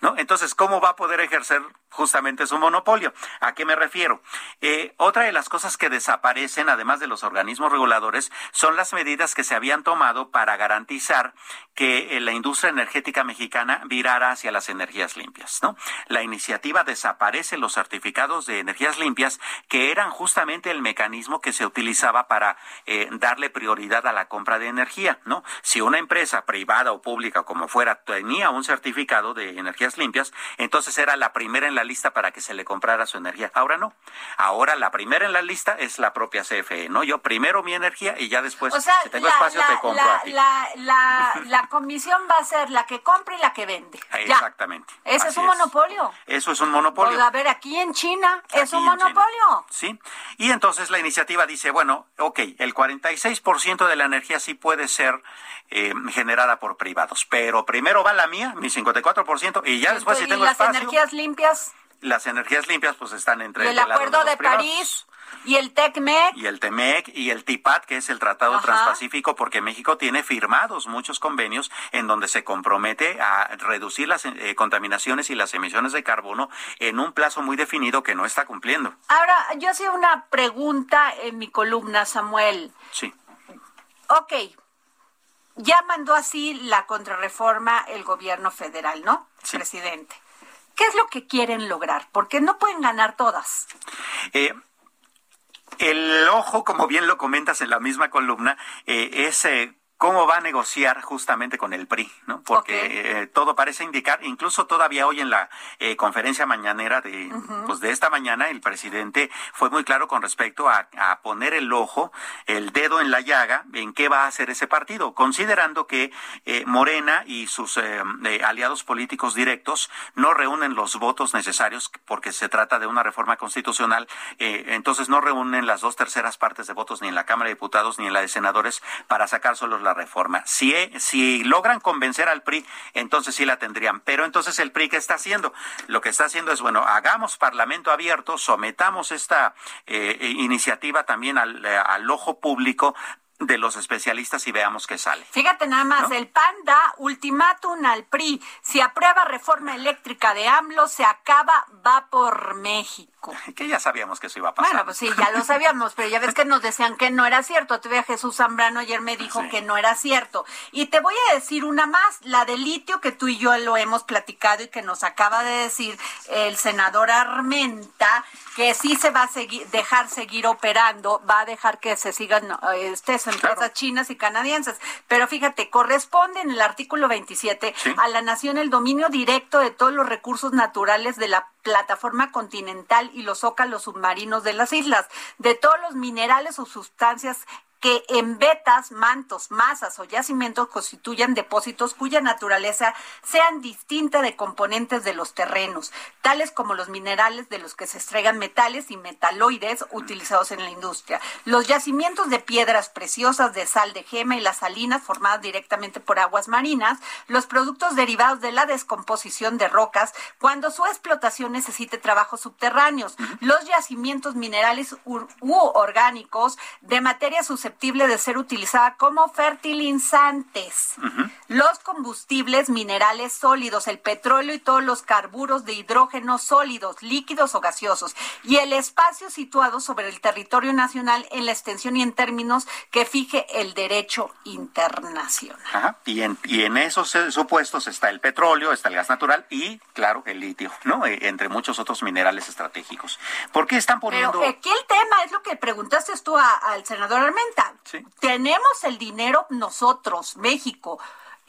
¿No? Entonces, ¿cómo va a poder ejercer justamente su monopolio? ¿A qué me refiero? Eh, otra de las cosas que desaparecen, además de los organismos reguladores, son las medidas que se habían tomado para garantizar que eh, la industria energética mexicana virara hacia las energías limpias. ¿no? La iniciativa desaparece los certificados de energías limpias, que eran justamente el mecanismo que se utilizaba para eh, darle prioridad a la compra de energía. ¿no? Si una empresa privada o pública, como fuera, tenía un certificado de energías limpias, entonces era la primera en la lista para que se le comprara su energía. Ahora no. Ahora la primera en la lista es la propia CFE, ¿no? Yo primero mi energía y ya después,
o sea,
si tengo
la,
espacio,
la-
te compro
la-
a ti.
la- la- la comisión va a ser la que compra y la que vende. Ya.
Exactamente.
Ese es un monopolio.
Eso es un monopolio.
Pues, a ver, aquí en China es
Aquí
un monopolio.
Sí. Y entonces la iniciativa dice, bueno, ok, el 46% de la energía sí puede ser eh, generada por privados, pero primero va la mía, mi 54%, y ya después si
y
tengo
las
espacio,
energías limpias
las energías limpias pues están entre
y el acuerdo de. París y el TECMEC.
y el TEMEC y el TIPAT, que es el Tratado
Ajá.
Transpacífico, porque México tiene firmados muchos convenios en donde se compromete a reducir las eh, contaminaciones y las emisiones de carbono en un plazo muy definido que no está cumpliendo.
Ahora, yo hacía una pregunta en mi columna, Samuel.
Sí.
Ok, ya mandó así la contrarreforma el gobierno federal, ¿no?
Sí.
Presidente. ¿Qué es lo que quieren lograr? Porque no pueden ganar todas.
Eh, el ojo, como bien lo comentas en la misma columna, eh, es eh, cómo va a negociar justamente con el PRI, ¿no? Porque eh, todo parece indicar, incluso todavía hoy en la eh, conferencia mañanera de, pues de esta mañana, el presidente fue muy claro con respecto a, a poner el ojo, el dedo en la llaga, en qué va a hacer ese partido, considerando que eh, Morena y sus eh, eh, aliados políticos directos no reúnen los votos necesarios porque se trata de una reforma constitucional, eh, entonces no reúnen las dos terceras partes de votos ni en la Cámara de Diputados ni en la de Senadores para sacar solo la reforma. Si, eh, si logran convencer al PRI, entonces sí la tendrían. Pero entonces el PRI, ¿qué está haciendo? Lo que está haciendo es, bueno, hagamos parlamento abierto, sometamos esta eh, iniciativa también al, eh, al ojo público de los especialistas y veamos qué sale.
Fíjate nada más,
¿No?
el PAN da ultimátum al PRI. Si aprueba reforma eléctrica de AMLO, se acaba, va por. México.
Que ya sabíamos que eso iba a pasar.
Bueno, pues sí, ya lo sabíamos, pero ya ves que nos decían que no era cierto. Todavía Jesús Zambrano ayer me dijo que no era cierto. Y te voy a decir una más, la de litio que tú y yo lo hemos platicado y que nos acaba de decir el senador Armenta, que sí se va a seguir, dejar seguir operando, va a dejar que se sigan estas empresas chinas y canadienses. Pero fíjate, corresponde en el artículo 27 a la nación el dominio directo de todos los recursos naturales de la plataforma continental y los zócalos submarinos de las islas, de todos los minerales o sustancias que en vetas, mantos, masas o yacimientos constituyan depósitos cuya naturaleza sean distinta de componentes de los terrenos, tales como los minerales de los que se extraigan metales y metaloides utilizados en la industria, los yacimientos de piedras preciosas, de sal de gema y las salinas formadas directamente por aguas marinas, los productos derivados de la descomposición de rocas cuando su explotación necesite trabajos subterráneos, los yacimientos minerales u orgánicos de materia susceptible de ser utilizada como fertilizantes. Los combustibles minerales sólidos, el petróleo y todos los carburos de hidrógeno sólidos, líquidos o gaseosos, y el espacio situado sobre el territorio nacional en la extensión y en términos que fije el derecho internacional.
Y, en, y en esos eh, supuestos está el petróleo, está el gas natural y, claro, el litio, ¿no? E, entre muchos otros minerales estratégicos. ¿Por qué están poniendo...?
Pero aquí el tema es lo que preguntaste tú al senador Armenta. Tenemos el dinero nosotros, México,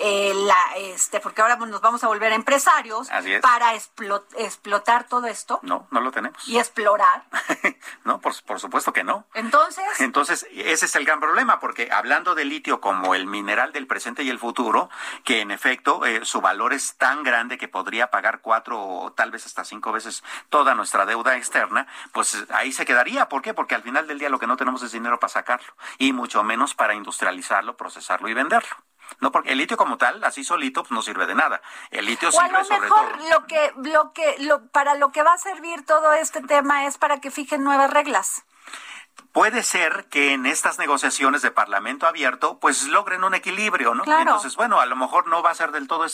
eh, la, este, porque ahora nos vamos a volver empresarios para explotar todo esto.
No, no lo tenemos.
Y explorar.
no, por, por, supuesto que no.
Entonces.
Entonces, ese es el gran problema, porque hablando de litio como el mineral del presente y el futuro, que en efecto eh, su valor es tan grande que podría pagar cuatro o tal vez hasta cinco veces toda nuestra deuda externa, pues ahí se quedaría. ¿Por qué? Porque al final del día lo que no tenemos es dinero para sacarlo, y mucho menos para industrializarlo, procesarlo y venderlo. No, porque el litio como tal, así solito, pues no sirve de nada. El litio sirve
a lo mejor lo que, lo que, lo, para lo que va a servir todo este tema es para que fijen nuevas reglas.
Puede ser que en estas negociaciones de Parlamento abierto, pues logren un equilibrio, ¿no? Entonces, bueno, a lo mejor no va a ser del todo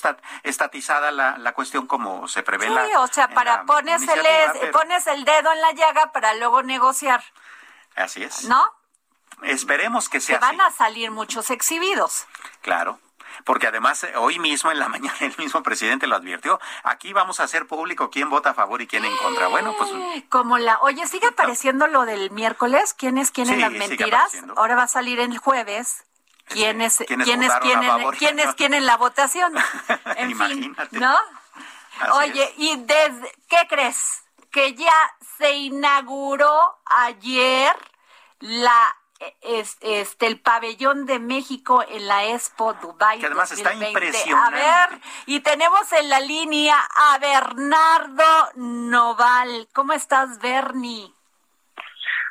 estatizada la, la cuestión como se prevé
sí,
la.
o sea, para pones el, pones el dedo en la llaga para luego negociar.
Así es.
¿No?
Esperemos que sea
que van a salir muchos exhibidos.
Claro. Porque además eh, hoy mismo en la mañana el mismo presidente lo advirtió. Aquí vamos a hacer público quién vota a favor y quién en contra. Bueno, pues
como la, oye, sigue apareciendo lo del miércoles, quién es quién en las mentiras. Ahora va a salir el jueves. ¿Quién es, quién es quién en, quién es quién en la votación? En fin, ¿no? Oye, y desde ¿qué crees? Que ya se inauguró ayer la es, este el pabellón de México en la Expo Dubai.
Que además está impresionante.
A ver, y tenemos en la línea a Bernardo Noval. ¿Cómo estás, Bernie?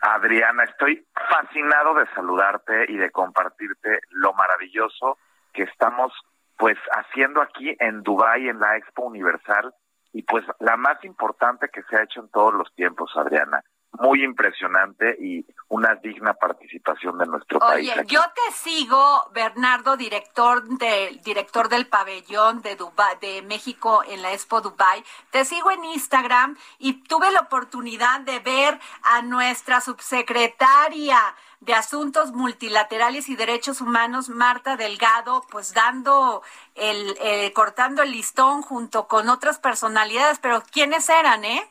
Adriana, estoy fascinado de saludarte y de compartirte lo maravilloso que estamos pues haciendo aquí en Dubai en la Expo Universal y pues la más importante que se ha hecho en todos los tiempos, Adriana muy impresionante y una digna participación de nuestro país.
Oye, yo te sigo, Bernardo, director del director del pabellón de Dubai, de México en la Expo Dubai. Te sigo en Instagram y tuve la oportunidad de ver a nuestra subsecretaria de Asuntos Multilaterales y Derechos Humanos, Marta Delgado, pues dando el, eh, cortando el listón junto con otras personalidades, pero ¿quiénes eran, eh?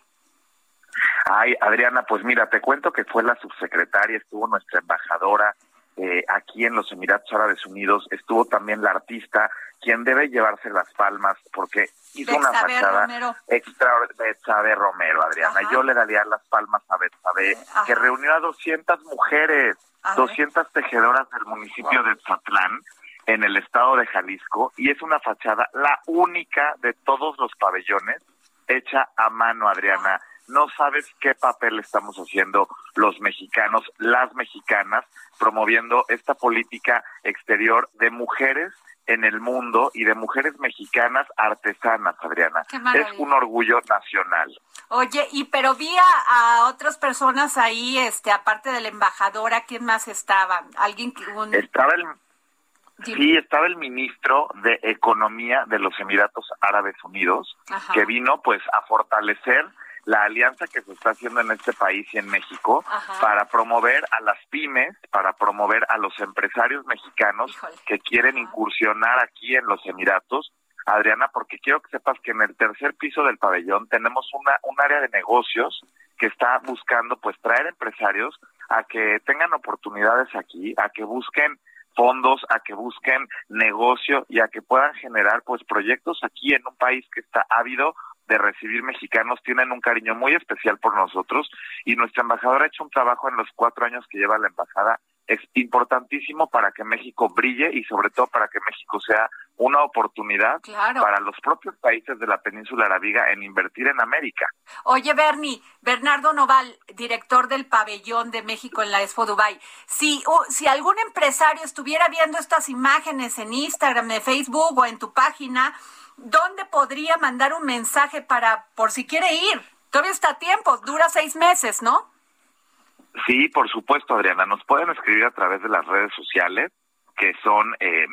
Ay, Adriana, pues mira, te cuento que fue la subsecretaria, estuvo nuestra embajadora eh, aquí en los Emiratos Árabes Unidos, estuvo también la artista, quien debe llevarse las palmas porque hizo una fachada extra Betsabe Romero, Adriana. Yo le daría las palmas a Betsabe, que reunió a 200 mujeres, 200 tejedoras del municipio de Zatlán en el estado de Jalisco y es una fachada la única de todos los pabellones hecha a mano, Adriana no sabes qué papel estamos haciendo los mexicanos, las mexicanas, promoviendo esta política exterior de mujeres en el mundo y de mujeres mexicanas artesanas, Adriana. Es un orgullo nacional.
Oye, y pero vi a, otras personas ahí, este, aparte de la embajadora, ¿quién más estaba? Alguien que
estaba el Sí, estaba el ministro de Economía de los Emiratos Árabes Unidos, que vino pues a fortalecer la alianza que se está haciendo en este país y en México para promover a las pymes, para promover a los empresarios mexicanos que quieren incursionar aquí en los Emiratos. Adriana, porque quiero que sepas que en el tercer piso del pabellón tenemos una un área de negocios que está buscando pues traer empresarios a que tengan oportunidades aquí, a que busquen fondos, a que busquen negocio y a que puedan generar pues proyectos aquí en un país que está ávido de recibir mexicanos tienen un cariño muy especial por nosotros y nuestra embajadora ha hecho un trabajo en los cuatro años que lleva la embajada es importantísimo para que México brille y sobre todo para que México sea una oportunidad para los propios países de la península arábiga en invertir en América.
Oye, Bernie, Bernardo Noval, director del pabellón de México en la Expo Dubai, si, si algún empresario estuviera viendo estas imágenes en Instagram, en Facebook o en tu página, ¿dónde podría mandar un mensaje para, por si quiere ir? Todavía está a tiempo, dura seis meses, ¿no?
Sí, por supuesto, Adriana. Nos pueden escribir a través de las redes sociales, que son eh,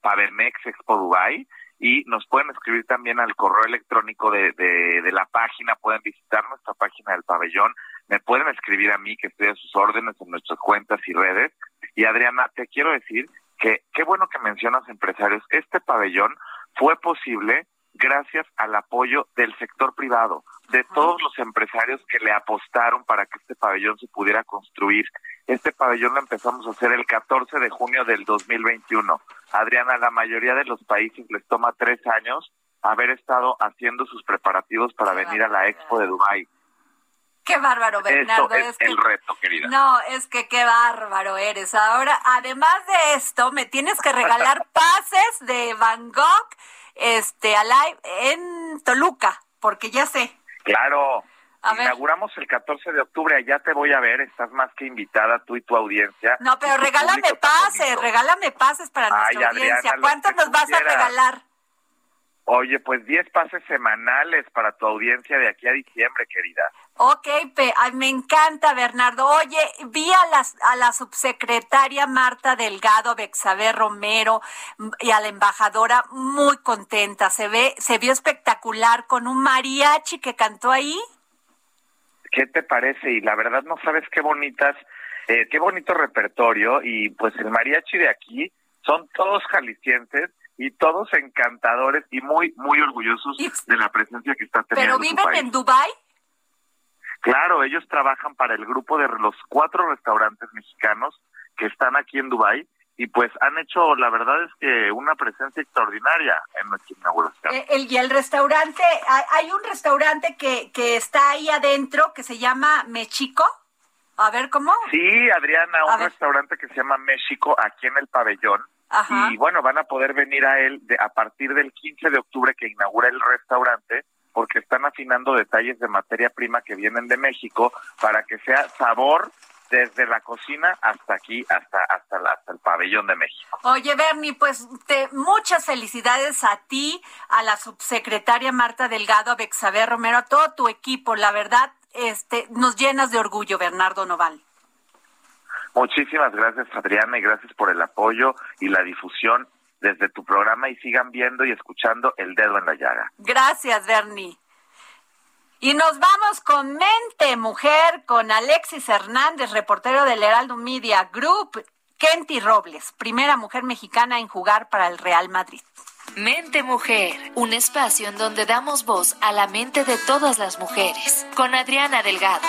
Pavemex Expo Dubai, y nos pueden escribir también al correo electrónico de, de, de, la página, pueden visitar nuestra página del pabellón, me pueden escribir a mí, que estoy a sus órdenes en nuestras cuentas y redes. Y Adriana, te quiero decir que qué bueno que mencionas empresarios. Este pabellón fue posible gracias al apoyo del sector privado, de todos los empresarios que le apostaron para que este pabellón se pudiera construir. Este pabellón lo empezamos a hacer el 14 de junio del 2021. Adriana, la mayoría de los países les toma tres años haber estado haciendo sus preparativos para venir a la Expo de Dubai.
Qué bárbaro, Bernardo.
es, el reto, querida.
No, es que qué bárbaro eres. Ahora, además de esto, me tienes que regalar pases de Van Gogh este, a live en Toluca, porque ya sé.
Claro. Inauguramos el 14 de octubre, allá te voy a ver, estás más que invitada tú y tu audiencia.
No, pero regálame pases, regálame pases para nuestra audiencia. ¿Cuántos nos vas a regalar?
Oye, pues 10 pases semanales para tu audiencia de aquí a diciembre, querida.
Ok, me encanta, Bernardo. Oye, vi a, las, a la subsecretaria Marta Delgado Bexabe Romero y a la embajadora muy contenta. Se ve, se vio espectacular con un mariachi que cantó ahí.
¿Qué te parece? Y la verdad no sabes qué bonitas, eh, qué bonito repertorio. Y pues el mariachi de aquí son todos jaliscienses y todos encantadores y muy, muy orgullosos de la presencia que está teniendo.
¿Pero viven en Dubai?
Claro, ellos trabajan para el grupo de los cuatro restaurantes mexicanos que están aquí en Dubai y pues han hecho, la verdad es que una presencia extraordinaria en nuestra inauguración.
Eh, el, y el restaurante, hay un restaurante que, que está ahí adentro que se llama Mexico. A ver, ¿cómo?
Sí, Adriana, un restaurante que se llama México aquí en el pabellón y bueno, van a poder venir a él de, a partir del 15 de octubre que inaugura el restaurante, porque están afinando detalles de materia prima que vienen de México para que sea sabor desde la cocina hasta aquí, hasta hasta, hasta el pabellón de México.
Oye, Bernie, pues te, muchas felicidades a ti, a la subsecretaria Marta Delgado, a Bexaber Romero, a todo tu equipo. La verdad, este, nos llenas de orgullo, Bernardo Noval.
Muchísimas gracias, Adriana, y gracias por el apoyo y la difusión desde tu programa y sigan viendo y escuchando El Dedo en la Llaga.
Gracias, Bernie. Y nos vamos con Mente Mujer, con Alexis Hernández, reportero del Heraldo Media Group, Kenty Robles, primera mujer mexicana en jugar para el Real Madrid.
Mente Mujer, un espacio en donde damos voz a la mente de todas las mujeres, con Adriana Delgado.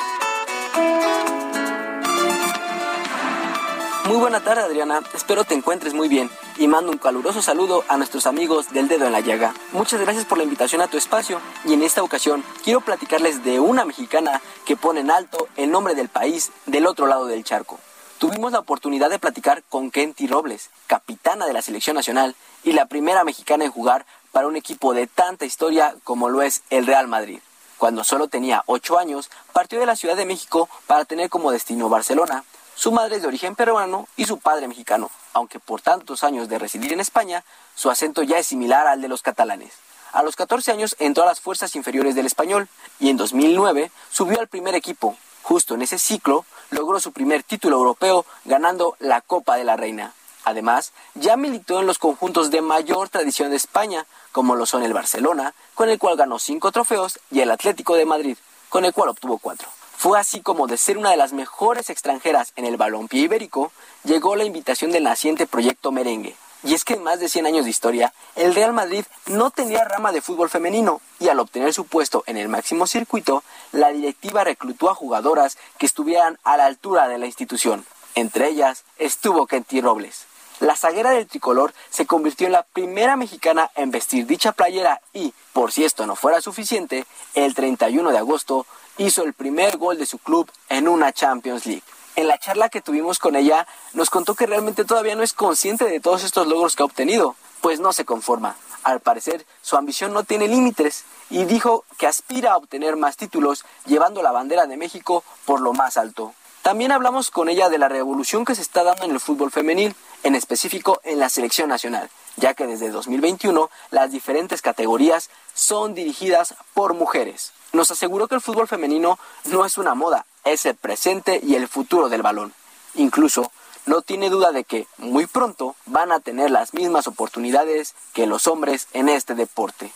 Muy buena tarde Adriana, espero te encuentres muy bien y mando un caluroso saludo a nuestros amigos del dedo en la llaga. Muchas gracias por la invitación a tu espacio y en esta ocasión quiero platicarles de una mexicana que pone en alto el nombre del país del otro lado del charco. Tuvimos la oportunidad de platicar con Kenty Robles, capitana de la selección nacional y la primera mexicana en jugar para un equipo de tanta historia como lo es el Real Madrid. Cuando solo tenía 8 años, partió de la Ciudad de México para tener como destino Barcelona, su madre es de origen peruano y su padre mexicano, aunque por tantos años de residir en España, su acento ya es similar al de los catalanes. A los 14 años entró a las fuerzas inferiores del español y en 2009 subió al primer equipo. Justo en ese ciclo logró su primer título europeo ganando la Copa de la Reina. Además, ya militó en los conjuntos de mayor tradición de España, como lo son el Barcelona, con el cual ganó cinco trofeos, y el Atlético de Madrid, con el cual obtuvo cuatro. Fue así como de ser una de las mejores extranjeras en el balompié ibérico, llegó la invitación del naciente proyecto Merengue. Y es que en más de 100 años de historia, el Real Madrid no tenía rama de fútbol femenino y al obtener su puesto en el máximo circuito, la directiva reclutó a jugadoras que estuvieran a la altura de la institución. Entre ellas estuvo Kenty Robles. La zaguera del tricolor se convirtió en la primera mexicana en vestir dicha playera y, por si esto no fuera suficiente, el 31 de agosto hizo el primer gol de su club en una Champions League. En la charla que tuvimos con ella, nos contó que realmente todavía no es consciente de todos estos logros que ha obtenido, pues no se conforma. Al parecer, su ambición no tiene límites y dijo que aspira a obtener más títulos llevando la bandera de México por lo más alto. También hablamos con ella de la revolución que se está dando en el fútbol femenil, en específico en la selección nacional, ya que desde 2021 las diferentes categorías son dirigidas por mujeres nos aseguró que el fútbol femenino no es una moda, es el presente y el futuro del balón. Incluso, no tiene duda de que muy pronto van a tener las mismas oportunidades que los hombres en este deporte.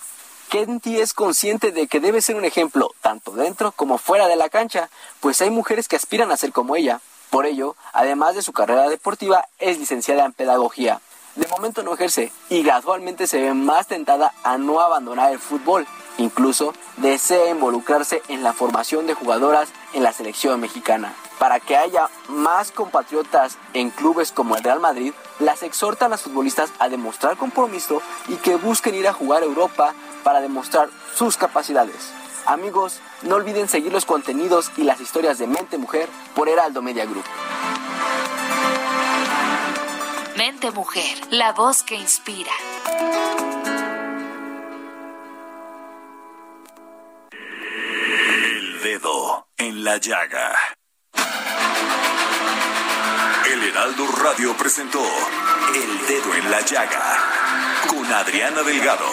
Kenty es consciente de que debe ser un ejemplo tanto dentro como fuera de la cancha, pues hay mujeres que aspiran a ser como ella. Por ello, además de su carrera deportiva, es licenciada en pedagogía. De momento no ejerce y gradualmente se ve más tentada a no abandonar el fútbol. Incluso desea involucrarse en la formación de jugadoras en la selección mexicana. Para que haya más compatriotas en clubes como el Real Madrid, las exhorta a las futbolistas a demostrar compromiso y que busquen ir a jugar a Europa para demostrar sus capacidades. Amigos, no olviden seguir los contenidos y las historias de Mente Mujer por Heraldo Media Group.
Mente Mujer, la voz que inspira.
En la llaga. El Heraldo Radio presentó El Dedo en la Llaga con Adriana Delgado.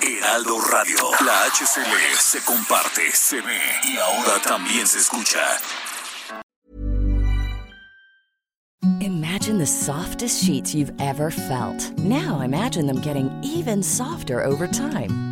Heraldo Radio, la HCL se comparte, se ve y ahora también se escucha.
Imagine the softest sheets you've ever felt. Now imagine them getting even softer over time.